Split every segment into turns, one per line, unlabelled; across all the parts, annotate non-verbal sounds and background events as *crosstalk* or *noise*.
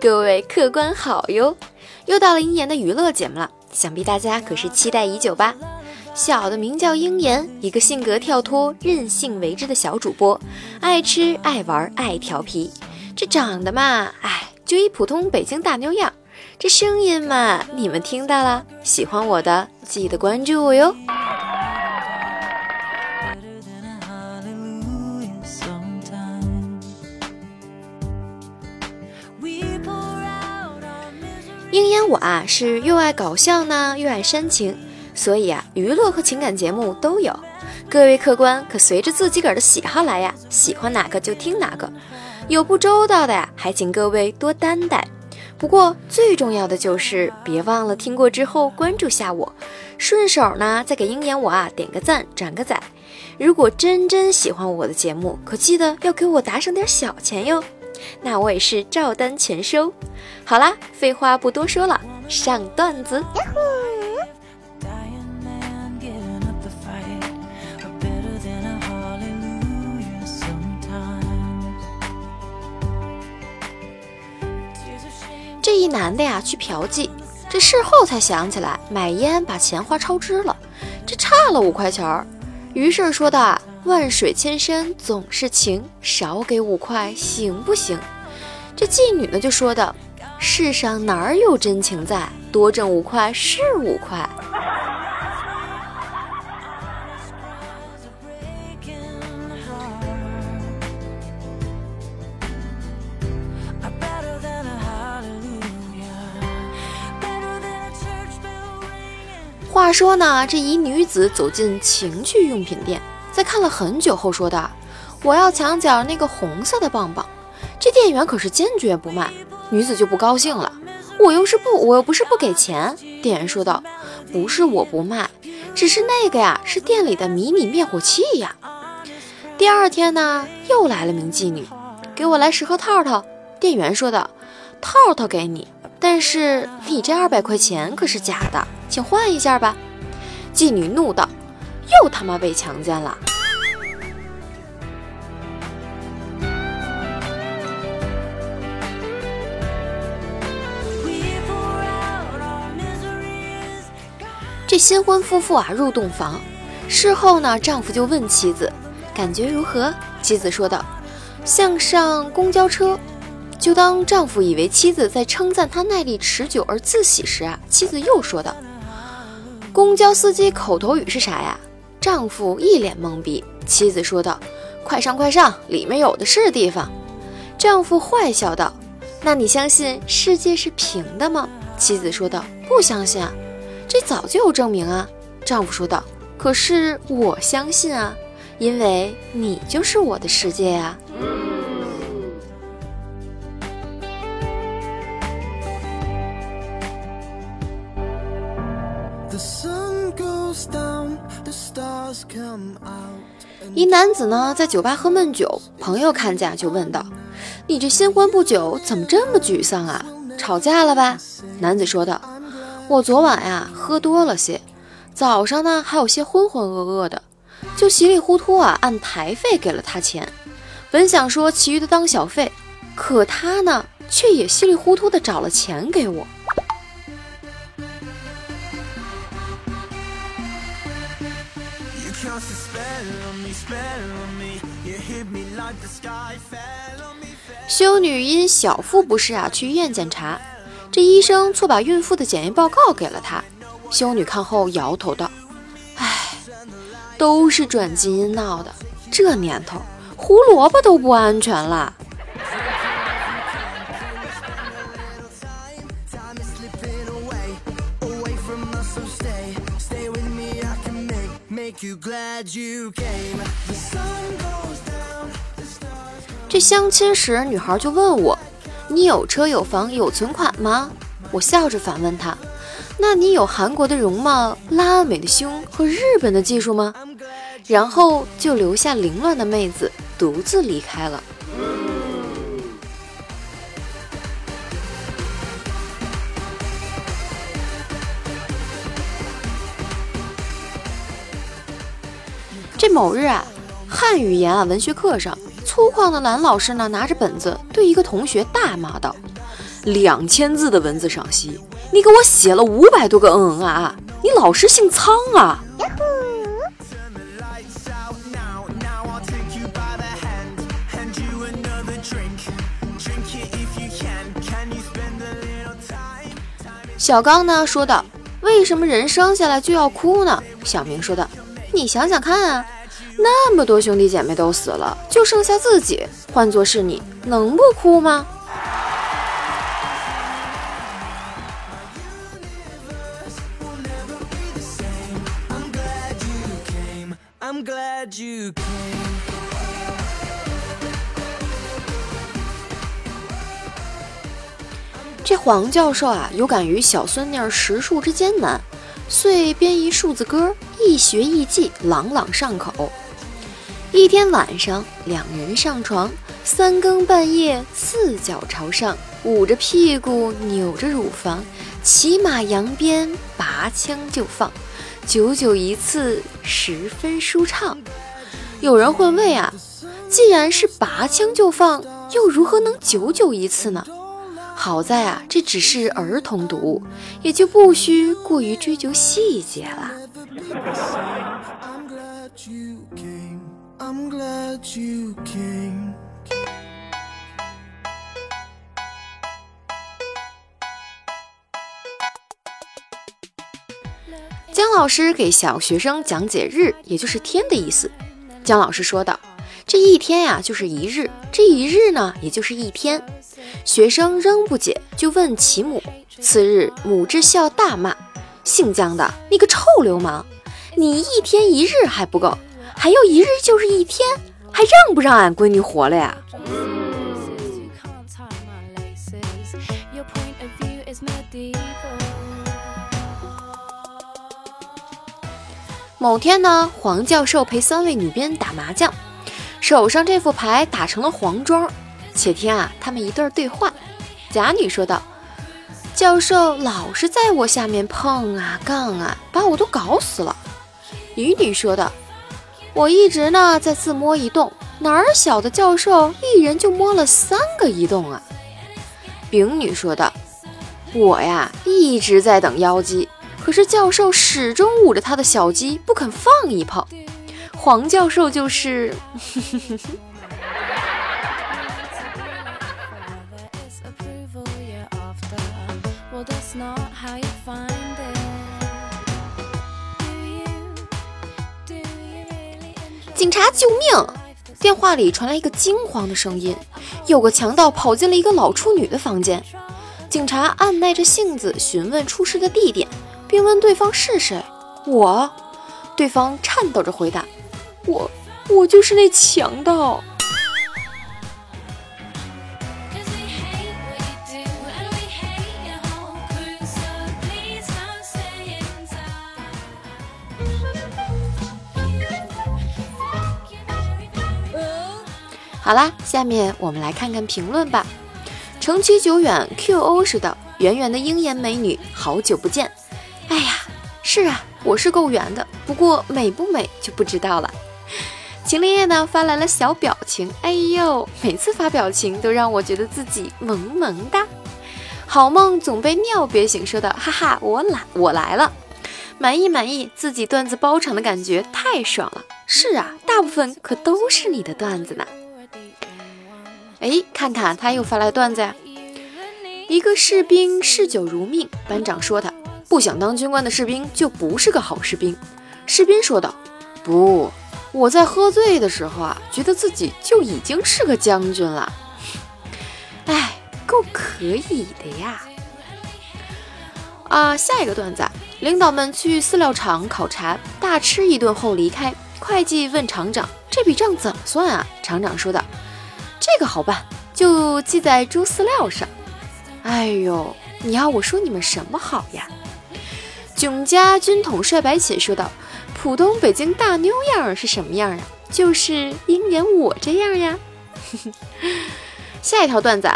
各位客官好哟！又到了鹰眼的娱乐节目了，想必大家可是期待已久吧？小的名叫鹰眼，一个性格跳脱、任性为之的小主播，爱吃、爱玩、爱调皮。这长得嘛，哎，就一普通北京大妞样。这声音嘛，你们听到了？喜欢我的，记得关注我哟。我啊，是又爱搞笑呢，又爱煽情，所以啊，娱乐和情感节目都有。各位客官可随着自己个儿的喜好来呀，喜欢哪个就听。哪个。有不周到的呀，还请各位多担待。不过最重要的就是别忘了听。过之后关注下我，顺手呢再给鹰眼我啊点个赞，转个载。如果真真喜欢我的节目，可记得要给我打赏点小钱哟。那我也是照单全收。好啦，废话不多说了，上段子。这一男的呀，去嫖妓，这事后才想起来买烟把钱花超支了，这差了五块钱儿。于是说的。万水千山总是情，少给五块行不行？这妓女呢就说道：“世上哪有真情在？多挣五块是五块。”话说呢，这一女子走进情趣用品店。在看了很久后说道：“我要墙角那个红色的棒棒。”这店员可是坚决不卖，女子就不高兴了：“我又是不，我又不是不给钱。”店员说道：“不是我不卖，只是那个呀是店里的迷你灭火器呀。”第二天呢，又来了名妓女：“给我来十盒套套。”店员说道：“套套给你，但是你这二百块钱可是假的，请换一下吧。”妓女怒道：“又他妈被强奸了！”这新婚夫妇啊，入洞房，事后呢，丈夫就问妻子感觉如何？妻子说道：“像上公交车。”就当丈夫以为妻子在称赞他耐力持久而自喜时啊，妻子又说道：“公交司机口头语是啥呀？”丈夫一脸懵逼。妻子说道：“快上快上，里面有的是地方。”丈夫坏笑道：“那你相信世界是平的吗？”妻子说道：“不相信啊。”这早就有证明啊！丈夫说道。可是我相信啊，因为你就是我的世界呀。一男子呢，在酒吧喝闷酒，朋友看见就问道：“你这新婚不久，怎么这么沮丧啊？吵架了吧？”男子说道。我昨晚呀喝多了些，早上呢还有些浑浑噩噩的，就稀里糊涂啊按台费给了他钱，本想说其余的当小费，可他呢却也稀里糊涂的找了钱给我。修女因小腹不适啊去医院检查。这医生错把孕妇的检验报告给了她，修女看后摇头道：“唉，都是转基因闹的，这年头胡萝卜都不安全了。”这相亲时，女孩就问我。你有车有房有存款吗？我笑着反问她。那你有韩国的容貌、拉美的胸和日本的技术吗？然后就留下凌乱的妹子独自离开了。某日啊，汉语言啊文学课上。粗犷的蓝老师呢，拿着本子对一个同学大骂道：“两千字的文字赏析，你给我写了五百多个嗯嗯啊啊！你老师姓苍啊！小刚呢说道：“为什么人生下来就要哭呢？”小明说道：“你想想看啊，那么多兄弟姐妹都死了，就剩下自己，换作是你，能不哭吗？”这黄教授啊，有感于小孙女识数之艰难，遂编一数字歌，一学一记，朗朗上口。一天晚上，两人上床，三更半夜，四脚朝上，捂着屁股，扭着乳房，骑马扬鞭，拔枪就放，久久一次，十分舒畅。有人会问啊，既然是拔枪就放，又如何能久久一次呢？好在啊，这只是儿童读物，也就不需过于追究细节了。姜 *laughs* 老师给小学生讲解“日”，也就是“天”的意思。姜老师说道：“这一天呀，就是一日；这一日呢，也就是一天。”学生仍不解，就问其母。次日，母之孝大骂：“姓姜的，你个臭流氓！你一天一日还不够，还要一日就是一天，还让不让俺闺女活了呀？”某天呢，黄教授陪三位女编打麻将，手上这副牌打成了黄庄。且听啊，他们一段对话。甲女说道：“教授老是在我下面碰啊杠啊，把我都搞死了。”乙女说道：“我一直呢在自摸一动，哪儿晓得教授一人就摸了三个移动啊？”丙女说道：“我呀一直在等妖姬，可是教授始终捂着他的小鸡不肯放一炮。黄教授就是。*laughs* ”警察救命！电话里传来一个惊慌的声音：有个强盗跑进了一个老处女的房间。警察按耐着性子询问出事的地点，并问对方是谁。我，对方颤抖着回答：我，我就是那强盗。好啦，下面我们来看看评论吧。城区久远 QO 说道：“圆圆的鹰眼美女，好久不见。”哎呀，是啊，我是够圆的，不过美不美就不知道了。秦林叶呢发来了小表情，哎呦，每次发表情都让我觉得自己萌萌哒。好梦总被尿憋醒，说道：“哈哈，我来，我来了，满意满意，自己段子包场的感觉太爽了。是啊，大部分可都是你的段子呢。哎，看看他又发来段子！一个士兵嗜酒如命，班长说他不想当军官的士兵就不是个好士兵。士兵说道：“不，我在喝醉的时候啊，觉得自己就已经是个将军了。”哎，够可以的呀！啊，下一个段子，领导们去饲料厂考察，大吃一顿后离开。会计问厂长：“这笔账怎么算啊？”厂长说道。这个好办，就记在猪饲料上。哎呦，你要我说你们什么好呀？囧家军统帅白起说道：“浦东北京大妞样儿是什么样啊？就是鹰眼我这样呀。*laughs* ”下一条段子：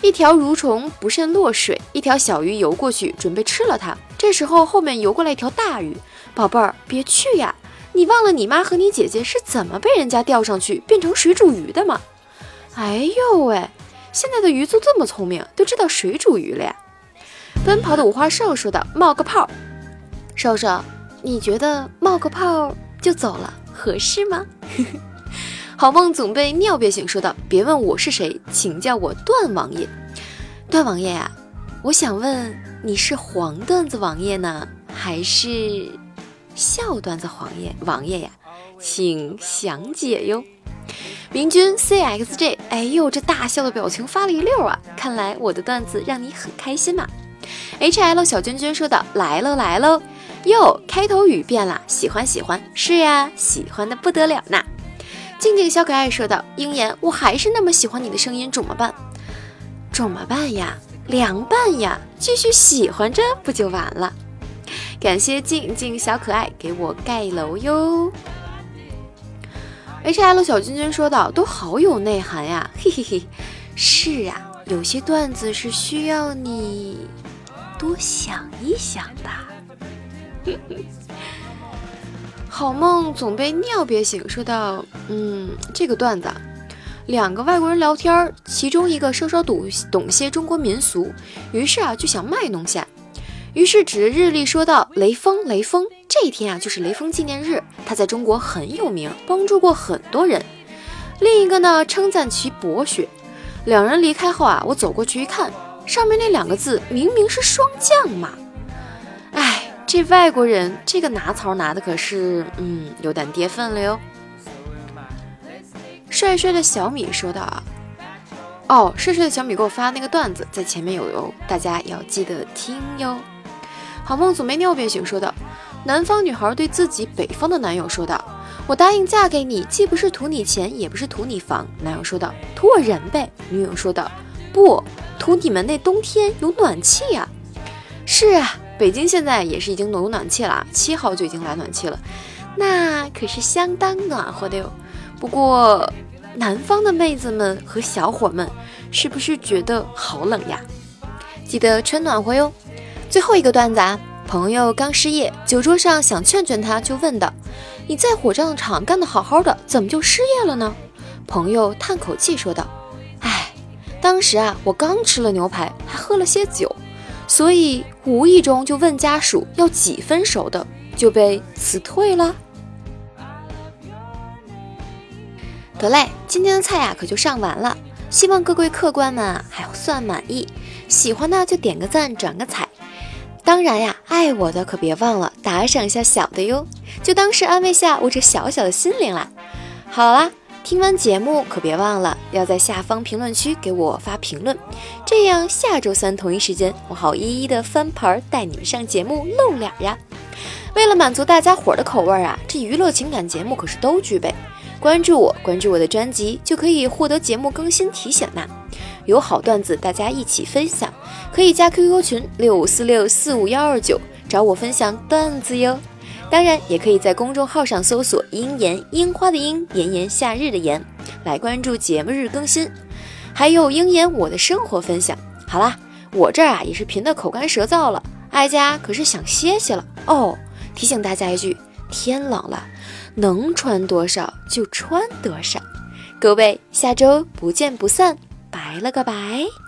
一条蠕虫不慎落水，一条小鱼游过去准备吃了它。这时候后面游过来一条大鱼，宝贝儿别去呀！你忘了你妈和你姐姐是怎么被人家钓上去变成水煮鱼的吗？哎呦喂，现在的鱼都这么聪明，都知道水煮鱼了呀。奔跑的五花兽说道：“冒个泡，兽兽，你觉得冒个泡就走了合适吗？” *laughs* 好梦总被尿憋醒，说道：“别问我是谁，请叫我段王爷。段王爷呀，我想问你是黄段子王爷呢，还是笑段子王爷王爷呀？请详解哟。”明君 cxj，哎呦，这大笑的表情发了一溜啊！看来我的段子让你很开心嘛。hl 小娟娟说道：“来喽来喽，哟，开头语变了，喜欢喜欢，是呀，喜欢的不得了呢。”静静小可爱说道：“鹰眼，我还是那么喜欢你的声音，怎么办？怎么办呀？凉拌呀，继续喜欢着不就完了？”感谢静静小可爱给我盖楼哟。H.L 小君君说道：“都好有内涵呀，嘿嘿嘿，是啊，有些段子是需要你多想一想的。*laughs* ”好梦总被尿憋醒，说道：“嗯，这个段子，两个外国人聊天，其中一个稍稍懂懂些中国民俗，于是啊就想卖弄下。”于是指着日历说道：“雷锋，雷锋，这一天啊就是雷锋纪念日，他在中国很有名，帮助过很多人。另一个呢称赞其博学。两人离开后啊，我走过去一看，上面那两个字明明是霜降嘛。哎，这外国人这个拿槽拿的可是，嗯，有点跌份了哟。”帅帅的小米说道：“啊，哦，帅帅的小米给我发那个段子在前面有哟，大家要记得听哟。”好梦总没尿便醒，说道：“南方女孩对自己北方的男友说道：‘我答应嫁给你，既不是图你钱，也不是图你房。’男友说道：‘图我人呗。’女友说道：‘不，图你们那冬天有暖气呀。’是啊，北京现在也是已经有暖气了，七号就已经来暖气了，那可是相当暖和的哟。不过，南方的妹子们和小伙们是不是觉得好冷呀？记得穿暖和哟。”最后一个段子啊，朋友刚失业，酒桌上想劝劝他，就问道：“你在火葬场干得好好的，怎么就失业了呢？”朋友叹口气说道：“哎，当时啊，我刚吃了牛排，还喝了些酒，所以无意中就问家属要几分熟的，就被辞退了。”得嘞，今天的菜呀可就上完了，希望各位客官们还算满意，喜欢的就点个赞，转个彩。当然呀，爱我的可别忘了打赏一下小的哟，就当是安慰下我这小小的心灵啦。好啦，听完节目可别忘了要在下方评论区给我发评论，这样下周三同一时间我好一一的翻牌带你们上节目露脸呀。为了满足大家伙的口味啊，这娱乐情感节目可是都具备。关注我，关注我的专辑就可以获得节目更新提醒呐。有好段子，大家一起分享，可以加 QQ 群六五四六四五幺二九找我分享段子哟。当然，也可以在公众号上搜索“樱言樱花”的樱，炎炎夏日的炎，来关注节目日更新。还有樱言我的生活分享。好啦，我这儿啊也是贫的口干舌燥了，哀家可是想歇歇了哦。提醒大家一句，天冷了。能穿多少就穿多少，各位，下周不见不散，拜了个拜。